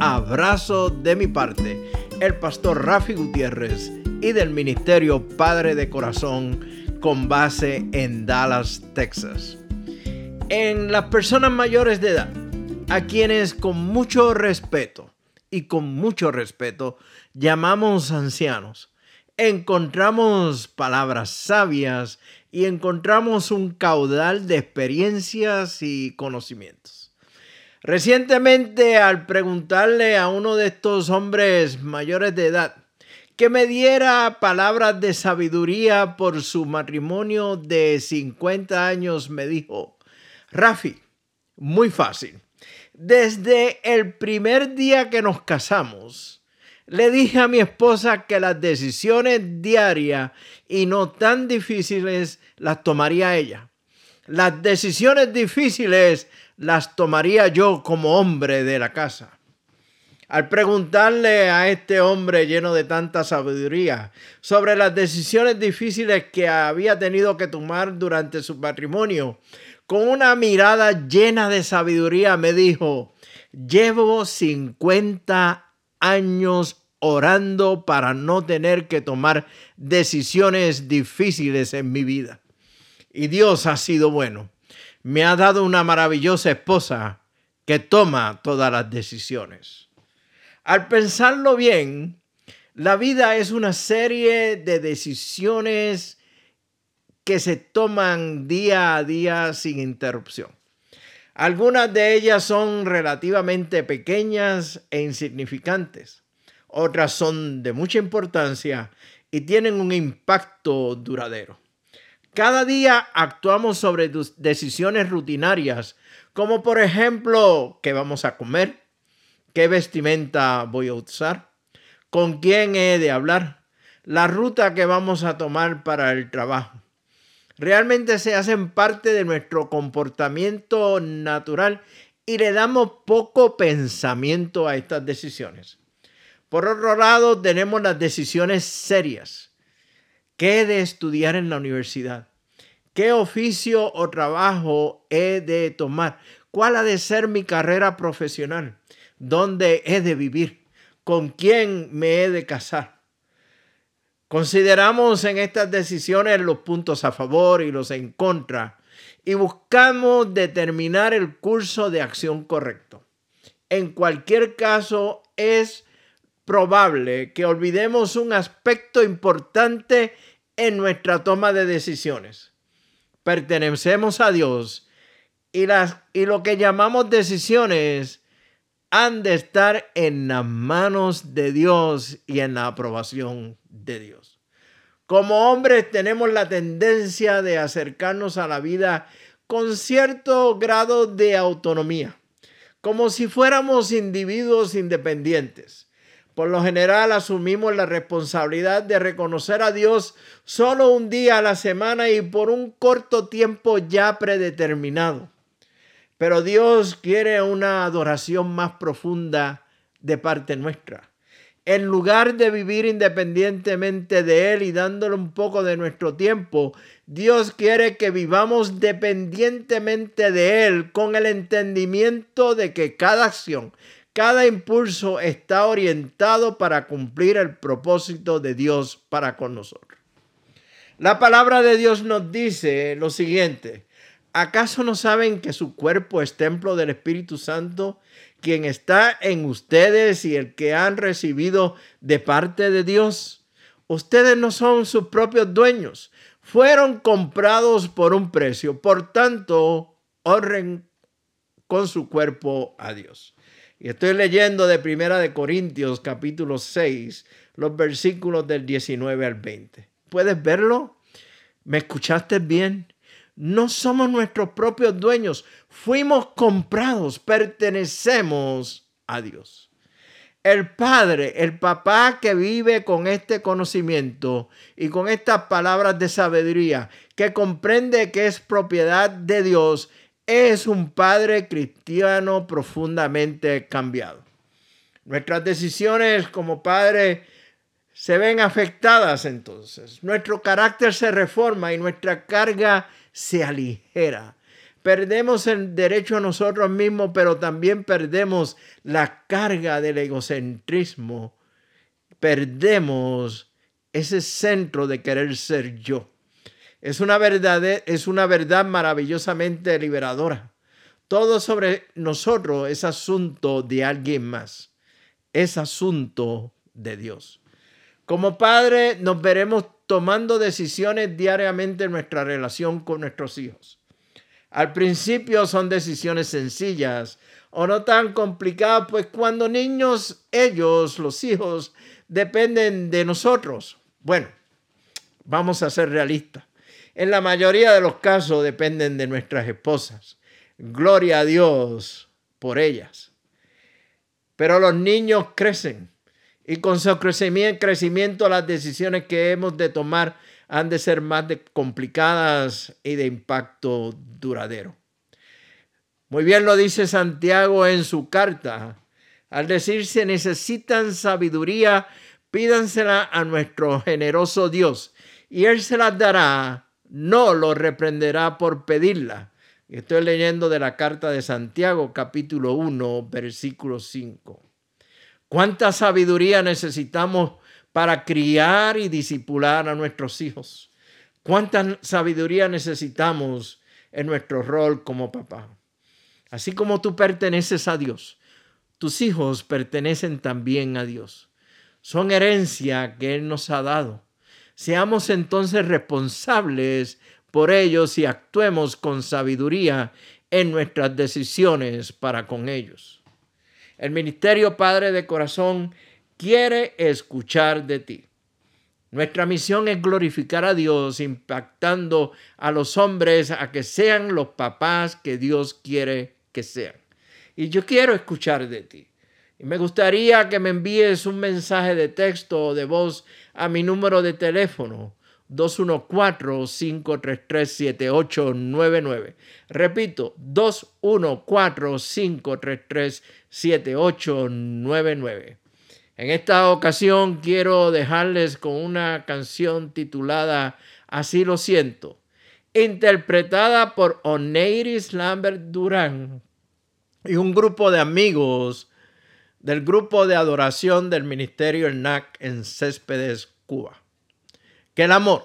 abrazo de mi parte, el pastor Rafi Gutiérrez y del Ministerio Padre de Corazón con base en Dallas, Texas. En las personas mayores de edad, a quienes con mucho respeto y con mucho respeto llamamos ancianos, encontramos palabras sabias y encontramos un caudal de experiencias y conocimientos. Recientemente, al preguntarle a uno de estos hombres mayores de edad que me diera palabras de sabiduría por su matrimonio de 50 años, me dijo, Rafi, muy fácil. Desde el primer día que nos casamos, le dije a mi esposa que las decisiones diarias y no tan difíciles las tomaría ella. Las decisiones difíciles las tomaría yo como hombre de la casa. Al preguntarle a este hombre lleno de tanta sabiduría sobre las decisiones difíciles que había tenido que tomar durante su matrimonio, con una mirada llena de sabiduría me dijo, llevo 50 años orando para no tener que tomar decisiones difíciles en mi vida. Y Dios ha sido bueno me ha dado una maravillosa esposa que toma todas las decisiones. Al pensarlo bien, la vida es una serie de decisiones que se toman día a día sin interrupción. Algunas de ellas son relativamente pequeñas e insignificantes. Otras son de mucha importancia y tienen un impacto duradero. Cada día actuamos sobre decisiones rutinarias, como por ejemplo, ¿qué vamos a comer? ¿Qué vestimenta voy a usar? ¿Con quién he de hablar? La ruta que vamos a tomar para el trabajo. Realmente se hacen parte de nuestro comportamiento natural y le damos poco pensamiento a estas decisiones. Por otro lado, tenemos las decisiones serias ¿Qué he de estudiar en la universidad? ¿Qué oficio o trabajo he de tomar? ¿Cuál ha de ser mi carrera profesional? ¿Dónde he de vivir? ¿Con quién me he de casar? Consideramos en estas decisiones los puntos a favor y los en contra y buscamos determinar el curso de acción correcto. En cualquier caso, es probable que olvidemos un aspecto importante en nuestra toma de decisiones. Pertenecemos a Dios y, las, y lo que llamamos decisiones han de estar en las manos de Dios y en la aprobación de Dios. Como hombres tenemos la tendencia de acercarnos a la vida con cierto grado de autonomía, como si fuéramos individuos independientes. Por lo general asumimos la responsabilidad de reconocer a Dios solo un día a la semana y por un corto tiempo ya predeterminado. Pero Dios quiere una adoración más profunda de parte nuestra. En lugar de vivir independientemente de Él y dándole un poco de nuestro tiempo, Dios quiere que vivamos dependientemente de Él con el entendimiento de que cada acción, cada impulso está orientado para cumplir el propósito de Dios para con nosotros. La palabra de Dios nos dice lo siguiente. ¿Acaso no saben que su cuerpo es templo del Espíritu Santo, quien está en ustedes y el que han recibido de parte de Dios? Ustedes no son sus propios dueños, fueron comprados por un precio, por tanto, honren con su cuerpo a Dios. Y estoy leyendo de Primera de Corintios capítulo 6, los versículos del 19 al 20. ¿Puedes verlo? ¿Me escuchaste bien? No somos nuestros propios dueños, fuimos comprados, pertenecemos a Dios. El padre, el papá que vive con este conocimiento y con estas palabras de sabiduría, que comprende que es propiedad de Dios, es un padre cristiano profundamente cambiado. Nuestras decisiones como padre se ven afectadas entonces. Nuestro carácter se reforma y nuestra carga se aligera. Perdemos el derecho a nosotros mismos, pero también perdemos la carga del egocentrismo. Perdemos ese centro de querer ser yo. Es una verdad, es una verdad maravillosamente liberadora. Todo sobre nosotros es asunto de alguien más. Es asunto de Dios. Como padre nos veremos tomando decisiones diariamente en nuestra relación con nuestros hijos. Al principio son decisiones sencillas o no tan complicadas, pues cuando niños, ellos, los hijos, dependen de nosotros. Bueno, vamos a ser realistas. En la mayoría de los casos dependen de nuestras esposas. Gloria a Dios por ellas. Pero los niños crecen y con su crecimiento las decisiones que hemos de tomar han de ser más complicadas y de impacto duradero. Muy bien lo dice Santiago en su carta. Al decir se necesitan sabiduría, pídansela a nuestro generoso Dios y Él se las dará no lo reprenderá por pedirla. Estoy leyendo de la carta de Santiago, capítulo 1, versículo 5. ¿Cuánta sabiduría necesitamos para criar y disipular a nuestros hijos? ¿Cuánta sabiduría necesitamos en nuestro rol como papá? Así como tú perteneces a Dios, tus hijos pertenecen también a Dios. Son herencia que Él nos ha dado. Seamos entonces responsables por ellos y actuemos con sabiduría en nuestras decisiones para con ellos. El Ministerio Padre de Corazón quiere escuchar de ti. Nuestra misión es glorificar a Dios impactando a los hombres a que sean los papás que Dios quiere que sean. Y yo quiero escuchar de ti. Me gustaría que me envíes un mensaje de texto o de voz a mi número de teléfono 214-533-7899. Repito, 214-533-7899. En esta ocasión quiero dejarles con una canción titulada Así lo siento, interpretada por Oneiris Lambert Durán y un grupo de amigos del grupo de adoración del Ministerio ERNAC en Céspedes, Cuba. Que el amor,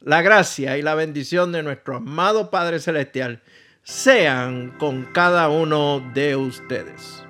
la gracia y la bendición de nuestro amado Padre Celestial sean con cada uno de ustedes.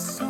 そう。